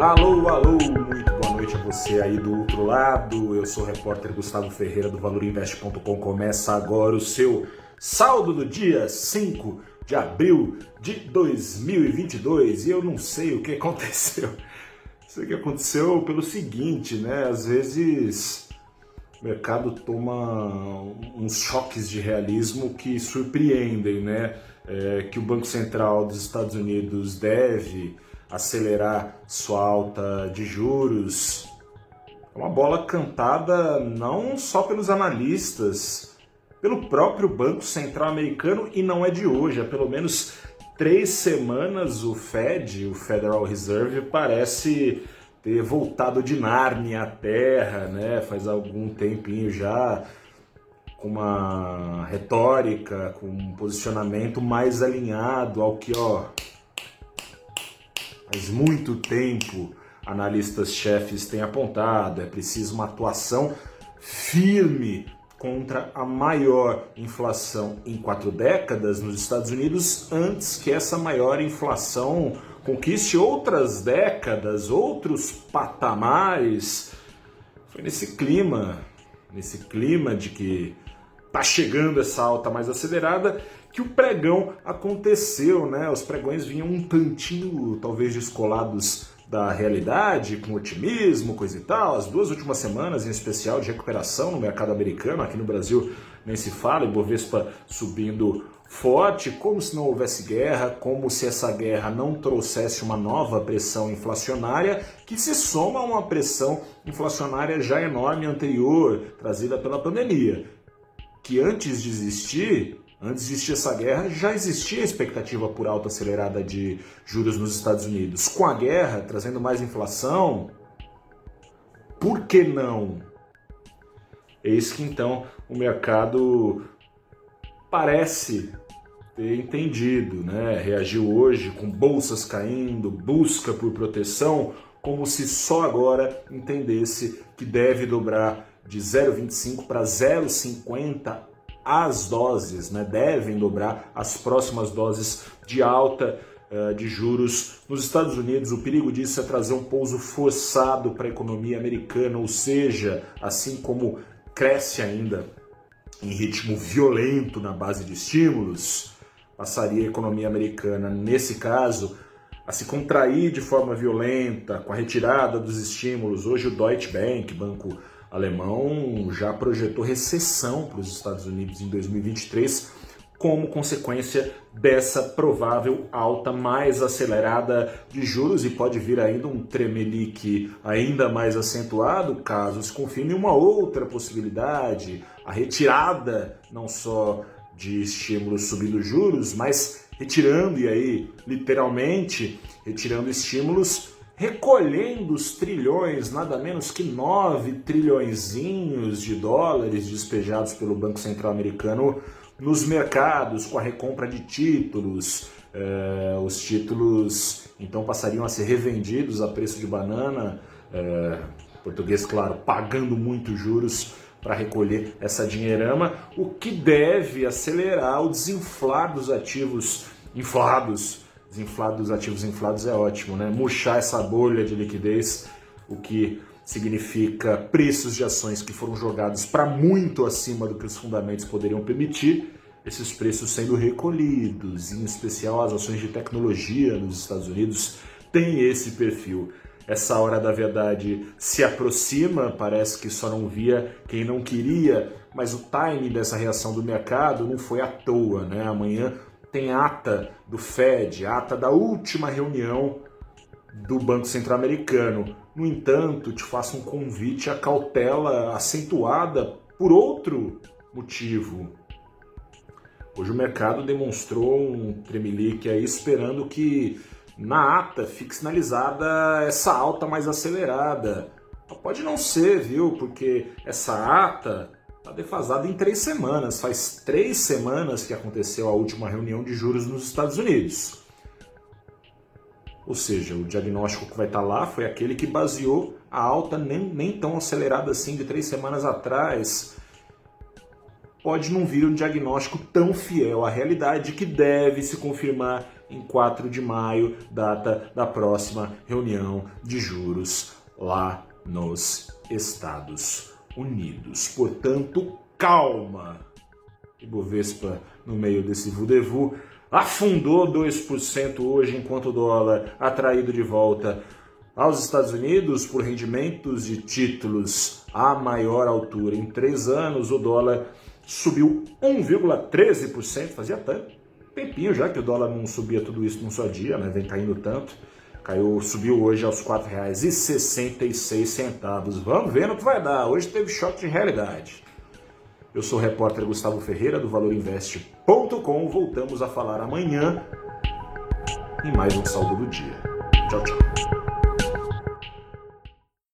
Alô, alô, muito boa noite a você aí do outro lado. Eu sou o repórter Gustavo Ferreira do ValorInvest.com. Começa agora o seu saldo do dia 5 de abril de 2022 e eu não sei o que aconteceu. Isso que aconteceu pelo seguinte, né? Às vezes o mercado toma uns choques de realismo que surpreendem, né? É, que o Banco Central dos Estados Unidos deve acelerar sua alta de juros. É uma bola cantada não só pelos analistas, pelo próprio Banco Central americano e não é de hoje, há pelo menos três semanas o Fed, o Federal Reserve, parece ter voltado de Nárnia à Terra, né? Faz algum tempinho já com uma retórica, com um posicionamento mais alinhado ao que, ó, faz muito tempo analistas-chefes têm apontado, é preciso uma atuação firme contra a maior inflação em quatro décadas nos Estados Unidos, antes que essa maior inflação conquiste outras décadas, outros patamares. Foi nesse clima, nesse clima de que tá chegando essa alta mais acelerada, que o pregão aconteceu, né? Os pregões vinham um tantinho, talvez, descolados da realidade, com otimismo, coisa e tal. As duas últimas semanas, em especial, de recuperação no mercado americano, aqui no Brasil nem se fala, e Bovespa subindo forte, como se não houvesse guerra, como se essa guerra não trouxesse uma nova pressão inflacionária, que se soma a uma pressão inflacionária já enorme anterior, trazida pela pandemia, que antes de existir Antes de existir essa guerra, já existia a expectativa por alta acelerada de juros nos Estados Unidos. Com a guerra trazendo mais inflação, por que não? Eis que então o mercado parece ter entendido, né? Reagiu hoje com bolsas caindo, busca por proteção, como se só agora entendesse que deve dobrar de 0,25 para 0,50 as doses, né, devem dobrar as próximas doses de alta uh, de juros nos Estados Unidos. O perigo disso é trazer um pouso forçado para a economia americana, ou seja, assim como cresce ainda em ritmo violento na base de estímulos, passaria a economia americana, nesse caso, a se contrair de forma violenta com a retirada dos estímulos. Hoje o Deutsche Bank, banco alemão já projetou recessão para os Estados Unidos em 2023 como consequência dessa provável alta mais acelerada de juros e pode vir ainda um tremelique ainda mais acentuado caso se confirme uma outra possibilidade, a retirada não só de estímulos subindo juros, mas retirando e aí literalmente retirando estímulos recolhendo os trilhões, nada menos que 9 trilhõezinhos de dólares despejados pelo Banco Central Americano nos mercados com a recompra de títulos. É, os títulos então passariam a ser revendidos a preço de banana, é, português, claro, pagando muitos juros para recolher essa dinheirama, o que deve acelerar o desinflar dos ativos inflados desinflado dos ativos inflados é ótimo, né? Murchar essa bolha de liquidez, o que significa preços de ações que foram jogados para muito acima do que os fundamentos poderiam permitir, esses preços sendo recolhidos, em especial as ações de tecnologia nos Estados Unidos têm esse perfil. Essa hora da verdade se aproxima, parece que só não via quem não queria, mas o time dessa reação do mercado não foi à toa, né? Amanhã tem ata do Fed, ata da última reunião do Banco Central Americano. No entanto, te faço um convite à cautela acentuada por outro motivo. Hoje o mercado demonstrou um tremelique aí esperando que na ata fique sinalizada essa alta mais acelerada. Pode não ser, viu? Porque essa ata Está defasado em três semanas. Faz três semanas que aconteceu a última reunião de juros nos Estados Unidos. Ou seja, o diagnóstico que vai estar tá lá foi aquele que baseou a alta nem, nem tão acelerada assim de três semanas atrás. Pode não vir um diagnóstico tão fiel à realidade que deve se confirmar em 4 de maio, data da próxima reunião de juros lá nos Estados Unidos. Portanto, calma. Ibovespa no meio desse vudevu afundou 2% hoje, enquanto o dólar atraído de volta aos Estados Unidos por rendimentos de títulos a maior altura em três anos, o dólar subiu 1,13%, fazia tanto tempinho já que o dólar não subia tudo isso num só dia, né? vem caindo tanto. Caiu, subiu hoje aos R$ 4,66. Vamos ver no que vai dar. Hoje teve choque de realidade. Eu sou o repórter Gustavo Ferreira do valorinvest.com. Voltamos a falar amanhã em mais um saldo do dia. Tchau, tchau.